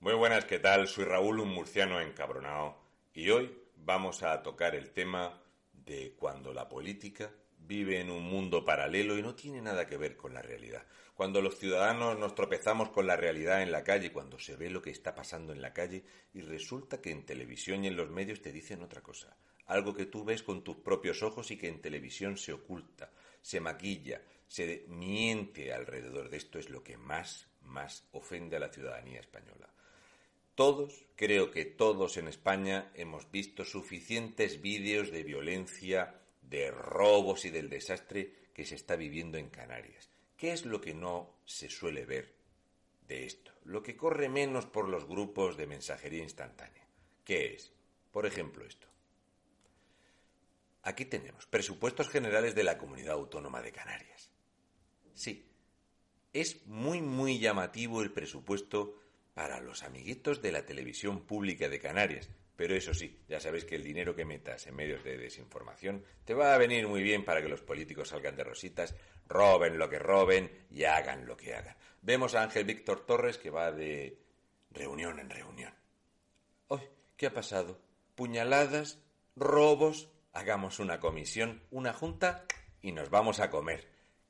Muy buenas, ¿qué tal? Soy Raúl, un murciano encabronado, y hoy vamos a tocar el tema de cuando la política vive en un mundo paralelo y no tiene nada que ver con la realidad. Cuando los ciudadanos nos tropezamos con la realidad en la calle, cuando se ve lo que está pasando en la calle y resulta que en televisión y en los medios te dicen otra cosa. Algo que tú ves con tus propios ojos y que en televisión se oculta, se maquilla, se miente alrededor de esto es lo que más, más ofende a la ciudadanía española. Todos, creo que todos en España hemos visto suficientes vídeos de violencia, de robos y del desastre que se está viviendo en Canarias. ¿Qué es lo que no se suele ver de esto? Lo que corre menos por los grupos de mensajería instantánea. ¿Qué es? Por ejemplo, esto. Aquí tenemos presupuestos generales de la Comunidad Autónoma de Canarias. Sí, es muy, muy llamativo el presupuesto para los amiguitos de la televisión pública de Canarias. Pero eso sí, ya sabéis que el dinero que metas en medios de desinformación te va a venir muy bien para que los políticos salgan de rositas, roben lo que roben y hagan lo que hagan. Vemos a Ángel Víctor Torres que va de reunión en reunión. ¡Ay! ¿Qué ha pasado? Puñaladas, robos, hagamos una comisión, una junta y nos vamos a comer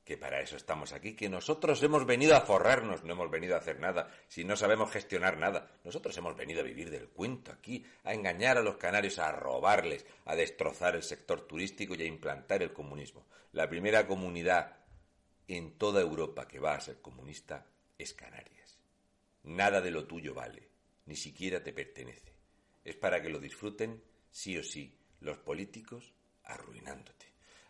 que para eso estamos aquí, que nosotros hemos venido a forrarnos, no hemos venido a hacer nada, si no sabemos gestionar nada. Nosotros hemos venido a vivir del cuento aquí, a engañar a los canarios, a robarles, a destrozar el sector turístico y a implantar el comunismo. La primera comunidad en toda Europa que va a ser comunista es Canarias. Nada de lo tuyo vale, ni siquiera te pertenece. Es para que lo disfruten, sí o sí, los políticos arruinándote.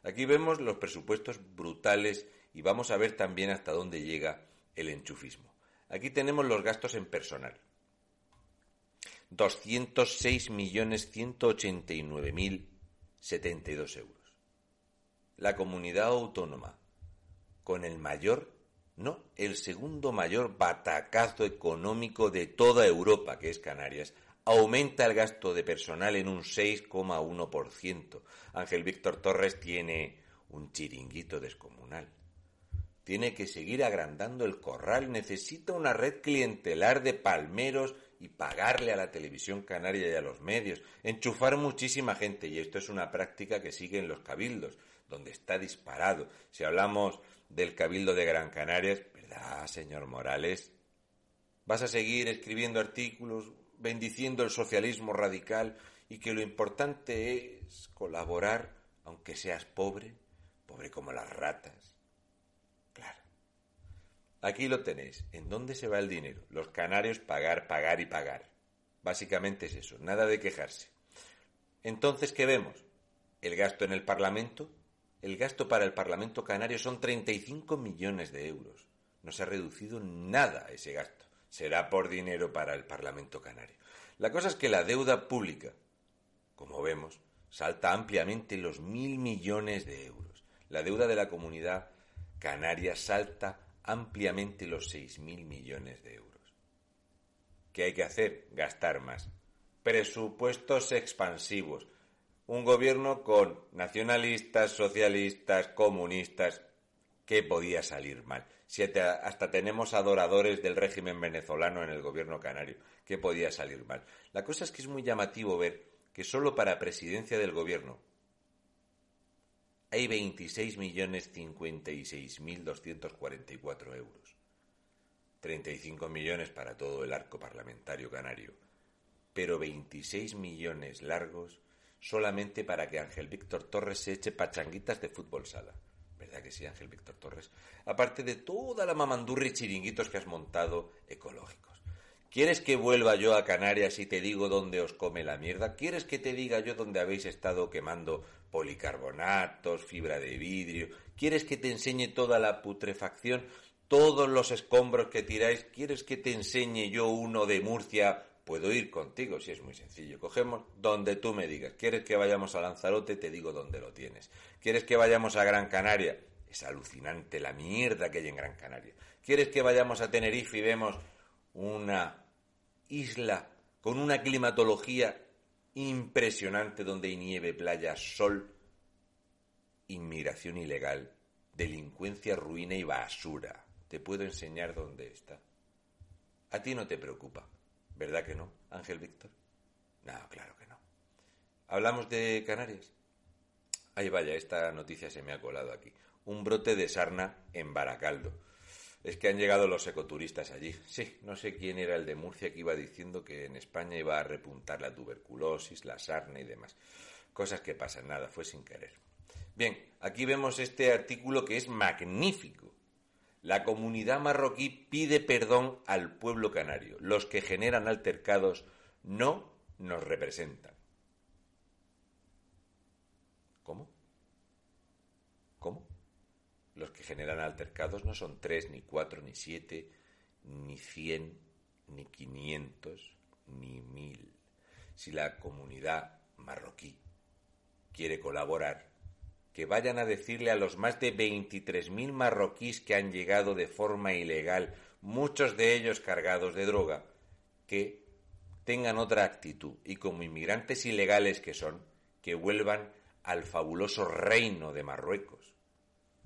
Aquí vemos los presupuestos brutales y vamos a ver también hasta dónde llega el enchufismo. Aquí tenemos los gastos en personal. 206.189.072 euros. La comunidad autónoma con el mayor, no, el segundo mayor batacazo económico de toda Europa, que es Canarias, aumenta el gasto de personal en un 6,1%. Ángel Víctor Torres tiene un chiringuito descomunal. Tiene que seguir agrandando el corral, necesita una red clientelar de palmeros y pagarle a la televisión canaria y a los medios, enchufar muchísima gente, y esto es una práctica que sigue en los cabildos, donde está disparado. Si hablamos del cabildo de Gran Canarias, ¿verdad, señor Morales? ¿Vas a seguir escribiendo artículos, bendiciendo el socialismo radical y que lo importante es colaborar aunque seas pobre, pobre como las ratas. Claro. Aquí lo tenéis. ¿En dónde se va el dinero? Los canarios pagar, pagar y pagar. Básicamente es eso, nada de quejarse. Entonces, ¿qué vemos? El gasto en el Parlamento. El gasto para el Parlamento canario son 35 millones de euros. No se ha reducido nada ese gasto será por dinero para el Parlamento Canario. La cosa es que la deuda pública, como vemos, salta ampliamente los mil millones de euros. La deuda de la comunidad canaria salta ampliamente los seis mil millones de euros. ¿Qué hay que hacer? Gastar más. Presupuestos expansivos. Un gobierno con nacionalistas, socialistas, comunistas, ¿Qué podía salir mal? Si hasta tenemos adoradores del régimen venezolano en el gobierno canario, ¿qué podía salir mal? La cosa es que es muy llamativo ver que solo para presidencia del gobierno hay 26.056.244 euros. 35 millones para todo el arco parlamentario canario, pero 26 millones largos solamente para que Ángel Víctor Torres se eche pachanguitas de fútbol sala. ¿Verdad que sí, Ángel Víctor Torres? Aparte de toda la mamandurri y chiringuitos que has montado ecológicos. ¿Quieres que vuelva yo a Canarias y te digo dónde os come la mierda? ¿Quieres que te diga yo dónde habéis estado quemando policarbonatos, fibra de vidrio? ¿Quieres que te enseñe toda la putrefacción, todos los escombros que tiráis? ¿Quieres que te enseñe yo uno de Murcia Puedo ir contigo, si es muy sencillo. Cogemos donde tú me digas. ¿Quieres que vayamos a Lanzarote? Te digo dónde lo tienes. ¿Quieres que vayamos a Gran Canaria? Es alucinante la mierda que hay en Gran Canaria. ¿Quieres que vayamos a Tenerife y vemos una isla con una climatología impresionante donde hay nieve, playa, sol, inmigración ilegal, delincuencia, ruina y basura? Te puedo enseñar dónde está. A ti no te preocupa ¿Verdad que no, Ángel Víctor? No, claro que no. ¿Hablamos de Canarias? Ay, vaya, esta noticia se me ha colado aquí. Un brote de sarna en Baracaldo. Es que han llegado los ecoturistas allí. Sí, no sé quién era el de Murcia que iba diciendo que en España iba a repuntar la tuberculosis, la sarna y demás. Cosas que pasan, nada, fue sin querer. Bien, aquí vemos este artículo que es magnífico. La comunidad marroquí pide perdón al pueblo canario. Los que generan altercados no nos representan. ¿Cómo? ¿Cómo? Los que generan altercados no son tres, ni cuatro, ni siete, ni cien, ni quinientos, ni mil. Si la comunidad marroquí quiere colaborar, que vayan a decirle a los más de 23.000 marroquíes que han llegado de forma ilegal, muchos de ellos cargados de droga, que tengan otra actitud y como inmigrantes ilegales que son, que vuelvan al fabuloso reino de Marruecos,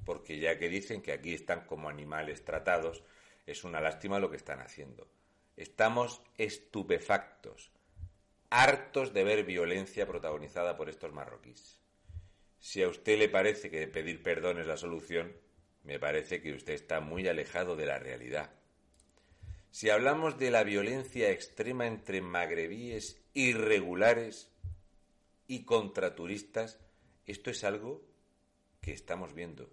porque ya que dicen que aquí están como animales tratados, es una lástima lo que están haciendo. Estamos estupefactos, hartos de ver violencia protagonizada por estos marroquíes. Si a usted le parece que pedir perdón es la solución, me parece que usted está muy alejado de la realidad. Si hablamos de la violencia extrema entre magrebíes irregulares y contraturistas, esto es algo que estamos viendo.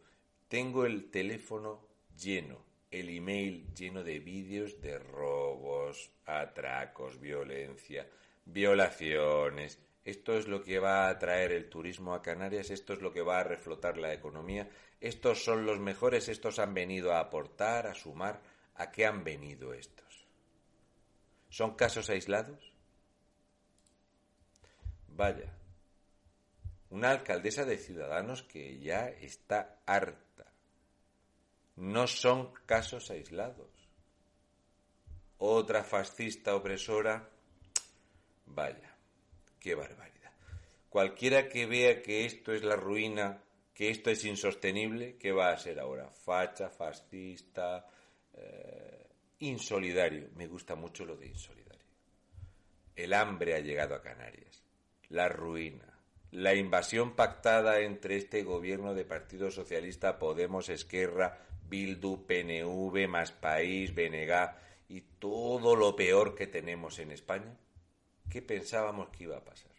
Tengo el teléfono lleno, el email lleno de vídeos de robos, atracos, violencia, violaciones. Esto es lo que va a traer el turismo a Canarias, esto es lo que va a reflotar la economía. Estos son los mejores, estos han venido a aportar, a sumar. ¿A qué han venido estos? ¿Son casos aislados? Vaya, una alcaldesa de Ciudadanos que ya está harta no son casos aislados. Otra fascista opresora, vaya, qué barbaridad. Cualquiera que vea que esto es la ruina, que esto es insostenible, ¿qué va a ser ahora? Facha, fascista, eh, insolidario. Me gusta mucho lo de insolidario. El hambre ha llegado a Canarias, la ruina, la invasión pactada entre este gobierno de Partido Socialista, Podemos, Esquerra, Bildu, PNV, Más País, BNG y todo lo peor que tenemos en España, ¿qué pensábamos que iba a pasar?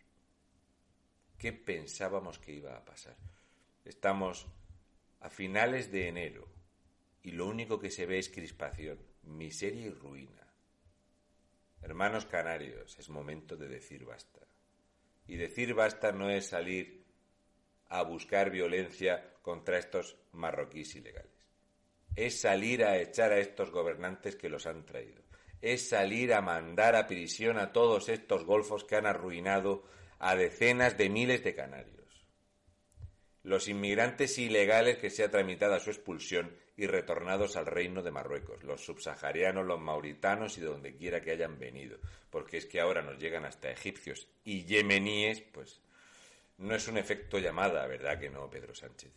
¿Qué pensábamos que iba a pasar? Estamos a finales de enero y lo único que se ve es crispación, miseria y ruina. Hermanos canarios, es momento de decir basta. Y decir basta no es salir a buscar violencia contra estos marroquíes ilegales es salir a echar a estos gobernantes que los han traído, es salir a mandar a prisión a todos estos golfos que han arruinado a decenas de miles de canarios. Los inmigrantes ilegales que se ha tramitado a su expulsión y retornados al reino de Marruecos, los subsaharianos, los mauritanos y de donde quiera que hayan venido, porque es que ahora nos llegan hasta egipcios y yemeníes, pues no es un efecto llamada, ¿verdad que no, Pedro Sánchez?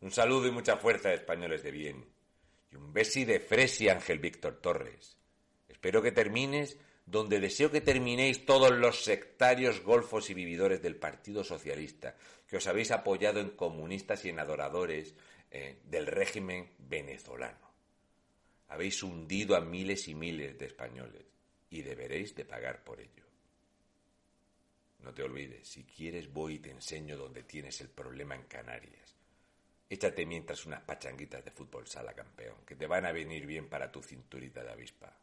Un saludo y mucha fuerza, españoles de bien. Y un besi de Fresi, Ángel Víctor Torres. Espero que termines donde deseo que terminéis todos los sectarios, golfos y vividores del Partido Socialista, que os habéis apoyado en comunistas y en adoradores eh, del régimen venezolano. Habéis hundido a miles y miles de españoles y deberéis de pagar por ello. No te olvides, si quieres voy y te enseño dónde tienes el problema en Canarias. Échate mientras unas pachanguitas de fútbol sala campeón, que te van a venir bien para tu cinturita de avispa.